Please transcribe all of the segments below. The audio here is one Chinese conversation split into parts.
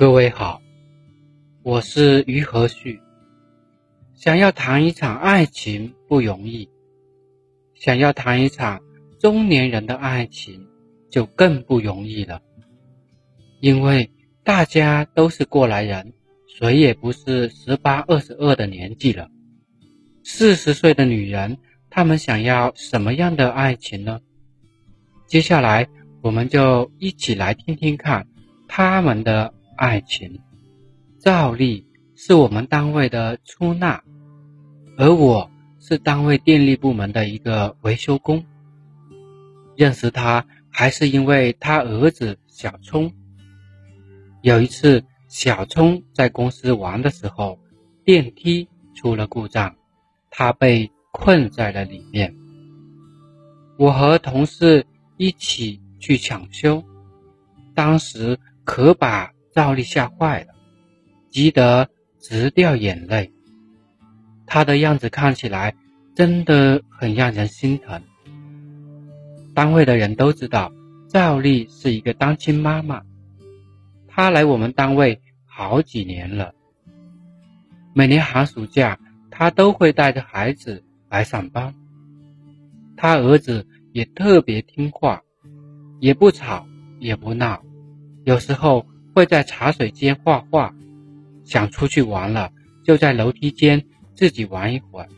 各位好，我是于和旭。想要谈一场爱情不容易，想要谈一场中年人的爱情就更不容易了。因为大家都是过来人，谁也不是十八、二十二的年纪了。四十岁的女人，她们想要什么样的爱情呢？接下来，我们就一起来听听看她们的。爱情，赵丽是我们单位的出纳，而我是单位电力部门的一个维修工。认识他还是因为他儿子小聪。有一次，小聪在公司玩的时候，电梯出了故障，他被困在了里面。我和同事一起去抢修，当时可把。赵丽吓坏了，急得直掉眼泪。她的样子看起来真的很让人心疼。单位的人都知道赵丽是一个单亲妈妈，她来我们单位好几年了。每年寒暑假，她都会带着孩子来上班。她儿子也特别听话，也不吵也不闹，有时候。会在茶水间画画，想出去玩了，就在楼梯间自己玩一会儿。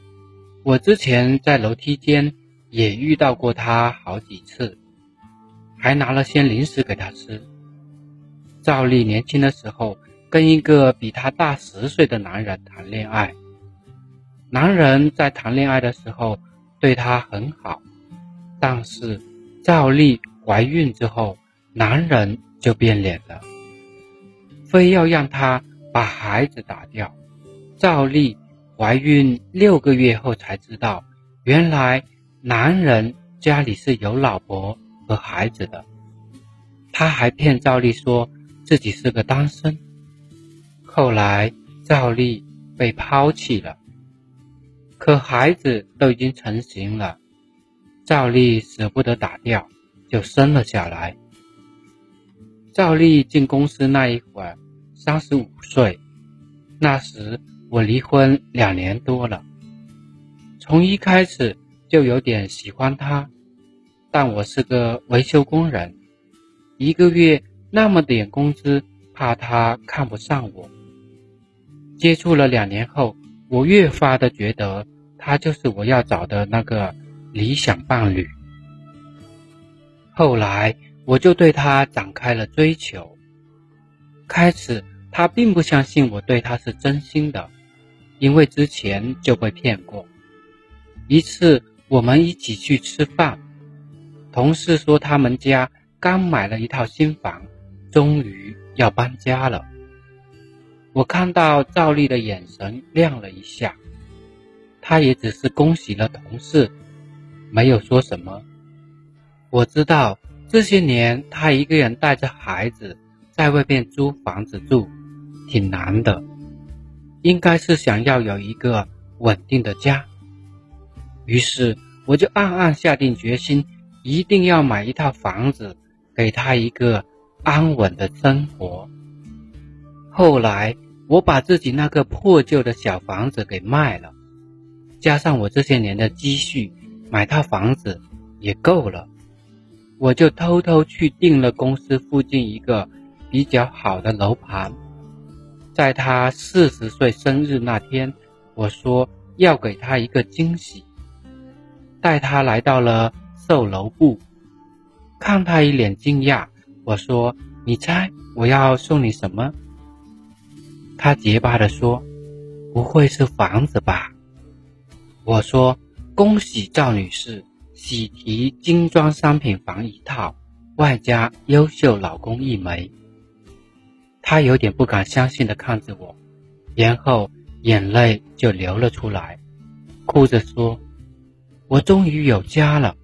我之前在楼梯间也遇到过他好几次，还拿了些零食给他吃。赵丽年轻的时候跟一个比她大十岁的男人谈恋爱，男人在谈恋爱的时候对她很好，但是赵丽怀孕之后，男人就变脸了。非要让他把孩子打掉。赵丽怀孕六个月后才知道，原来男人家里是有老婆和孩子的。他还骗赵丽说自己是个单身。后来赵丽被抛弃了，可孩子都已经成型了，赵丽舍不得打掉，就生了下来。赵丽进公司那一会儿。三十五岁，那时我离婚两年多了。从一开始就有点喜欢他，但我是个维修工人，一个月那么点工资，怕他看不上我。接触了两年后，我越发的觉得他就是我要找的那个理想伴侣。后来我就对他展开了追求，开始。他并不相信我对他是真心的，因为之前就被骗过。一次我们一起去吃饭，同事说他们家刚买了一套新房，终于要搬家了。我看到赵丽的眼神亮了一下，她也只是恭喜了同事，没有说什么。我知道这些年她一个人带着孩子在外面租房子住。挺难的，应该是想要有一个稳定的家。于是我就暗暗下定决心，一定要买一套房子，给他一个安稳的生活。后来我把自己那个破旧的小房子给卖了，加上我这些年的积蓄，买套房子也够了。我就偷偷去订了公司附近一个比较好的楼盘。在他四十岁生日那天，我说要给他一个惊喜，带他来到了售楼部，看他一脸惊讶，我说：“你猜我要送你什么？”他结巴的说：“不会是房子吧？”我说：“恭喜赵女士，喜提精装商品房一套，外加优秀老公一枚。”他有点不敢相信的看着我，然后眼泪就流了出来，哭着说：“我终于有家了。”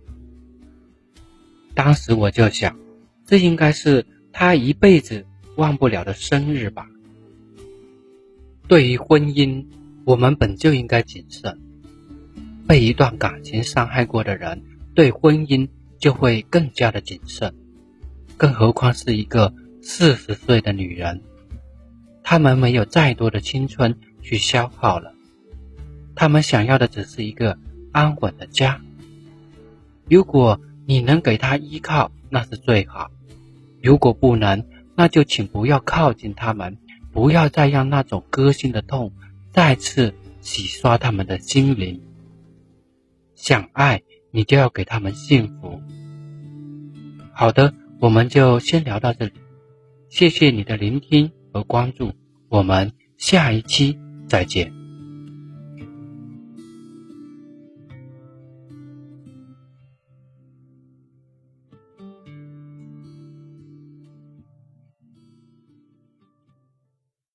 当时我就想，这应该是他一辈子忘不了的生日吧。对于婚姻，我们本就应该谨慎。被一段感情伤害过的人，对婚姻就会更加的谨慎，更何况是一个。四十岁的女人，他们没有再多的青春去消耗了，他们想要的只是一个安稳的家。如果你能给他依靠，那是最好；如果不能，那就请不要靠近他们，不要再让那种割心的痛再次洗刷他们的心灵。想爱，你就要给他们幸福。好的，我们就先聊到这里，谢谢你的聆听和关注。我们下一期再见。